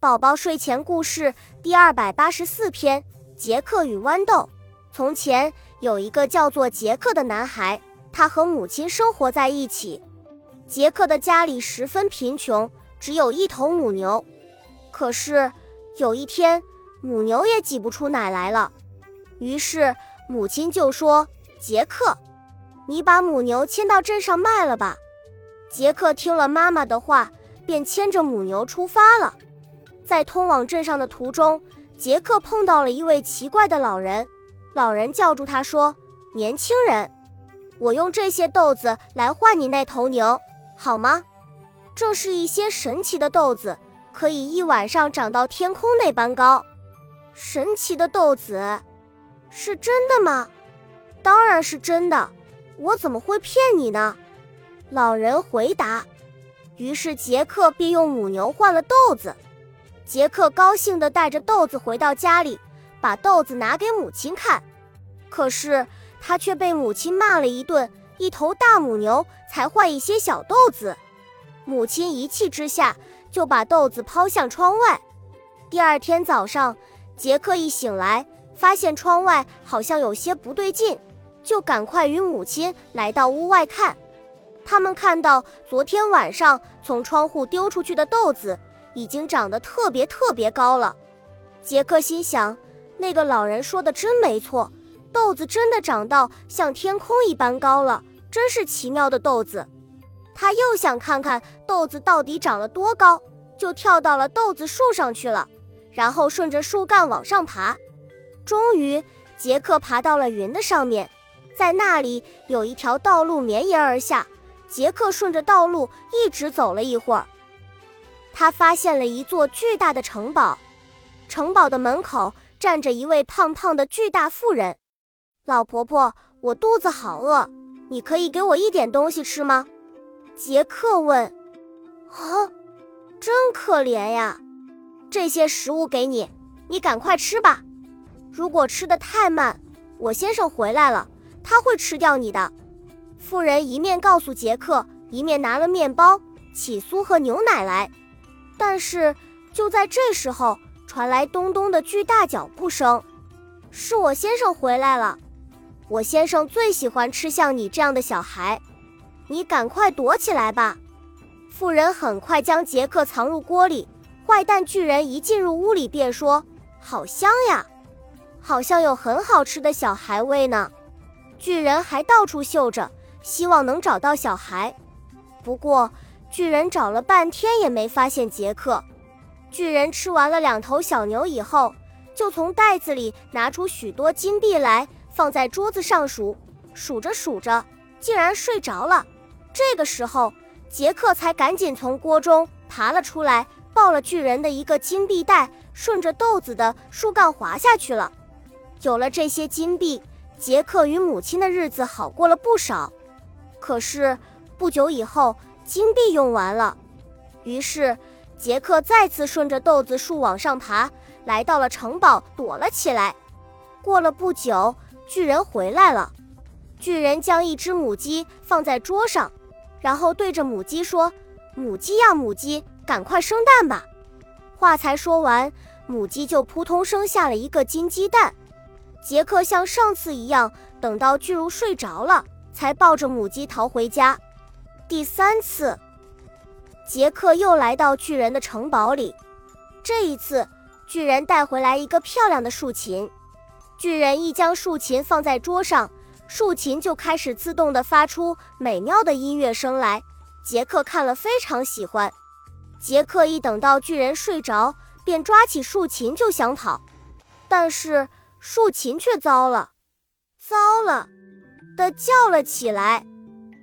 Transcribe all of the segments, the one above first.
宝宝睡前故事第二百八十四篇：杰克与豌豆。从前有一个叫做杰克的男孩，他和母亲生活在一起。杰克的家里十分贫穷，只有一头母牛。可是有一天，母牛也挤不出奶来了。于是母亲就说：“杰克，你把母牛牵到镇上卖了吧。”杰克听了妈妈的话，便牵着母牛出发了。在通往镇上的途中，杰克碰到了一位奇怪的老人。老人叫住他说：“年轻人，我用这些豆子来换你那头牛，好吗？这是一些神奇的豆子，可以一晚上长到天空那般高。神奇的豆子，是真的吗？当然是真的，我怎么会骗你呢？”老人回答。于是杰克便用母牛换了豆子。杰克高兴地带着豆子回到家里，把豆子拿给母亲看。可是他却被母亲骂了一顿：“一头大母牛才换一些小豆子。”母亲一气之下就把豆子抛向窗外。第二天早上，杰克一醒来，发现窗外好像有些不对劲，就赶快与母亲来到屋外看。他们看到昨天晚上从窗户丢出去的豆子。已经长得特别特别高了，杰克心想，那个老人说的真没错，豆子真的长到像天空一般高了，真是奇妙的豆子。他又想看看豆子到底长了多高，就跳到了豆子树上去了，然后顺着树干往上爬。终于，杰克爬到了云的上面，在那里有一条道路绵延而下。杰克顺着道路一直走了一会儿。他发现了一座巨大的城堡，城堡的门口站着一位胖胖的巨大妇人。老婆婆，我肚子好饿，你可以给我一点东西吃吗？杰克问。啊，真可怜呀！这些食物给你，你赶快吃吧。如果吃的太慢，我先生回来了，他会吃掉你的。妇人一面告诉杰克，一面拿了面包、起酥和牛奶来。但是就在这时候，传来咚咚的巨大脚步声，是我先生回来了。我先生最喜欢吃像你这样的小孩，你赶快躲起来吧。妇人很快将杰克藏入锅里。坏蛋巨人一进入屋里便说：“好香呀，好像有很好吃的小孩味呢。”巨人还到处嗅着，希望能找到小孩。不过。巨人找了半天也没发现杰克。巨人吃完了两头小牛以后，就从袋子里拿出许多金币来，放在桌子上数，数着数着，竟然睡着了。这个时候，杰克才赶紧从锅中爬了出来，抱了巨人的一个金币袋，顺着豆子的树干滑下去了。有了这些金币，杰克与母亲的日子好过了不少。可是不久以后，金币用完了，于是杰克再次顺着豆子树往上爬，来到了城堡，躲了起来。过了不久，巨人回来了。巨人将一只母鸡放在桌上，然后对着母鸡说：“母鸡呀，母鸡，赶快生蛋吧！”话才说完，母鸡就扑通生下了一个金鸡蛋。杰克像上次一样，等到巨乳睡着了，才抱着母鸡逃回家。第三次，杰克又来到巨人的城堡里。这一次，巨人带回来一个漂亮的竖琴。巨人一将竖琴放在桌上，竖琴就开始自动地发出美妙的音乐声来。杰克看了非常喜欢。杰克一等到巨人睡着，便抓起竖琴就想跑，但是竖琴却糟了，糟了的叫了起来。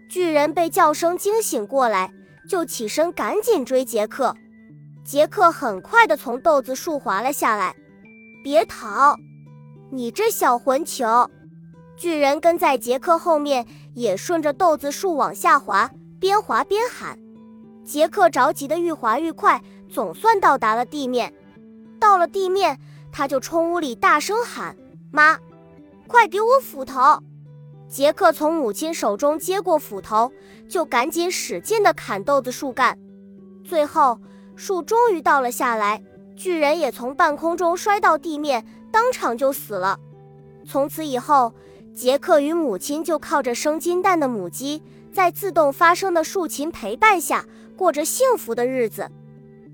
巨人被叫声惊醒过来，就起身赶紧追杰克。杰克很快的从豆子树滑了下来。别逃，你这小混球！巨人跟在杰克后面，也顺着豆子树往下滑，边滑边喊。杰克着急的愈滑愈快，总算到达了地面。到了地面，他就冲屋里大声喊：“妈，快给我斧头！”杰克从母亲手中接过斧头，就赶紧使劲地砍豆子树干。最后，树终于倒了下来，巨人也从半空中摔到地面，当场就死了。从此以后，杰克与母亲就靠着生金蛋的母鸡，在自动发声的竖琴陪伴下，过着幸福的日子。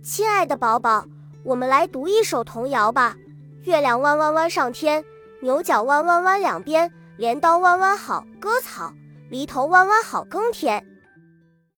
亲爱的宝宝，我们来读一首童谣吧。月亮弯弯弯上天，牛角弯弯弯两边，镰刀弯弯好割草，犁头弯弯好耕田。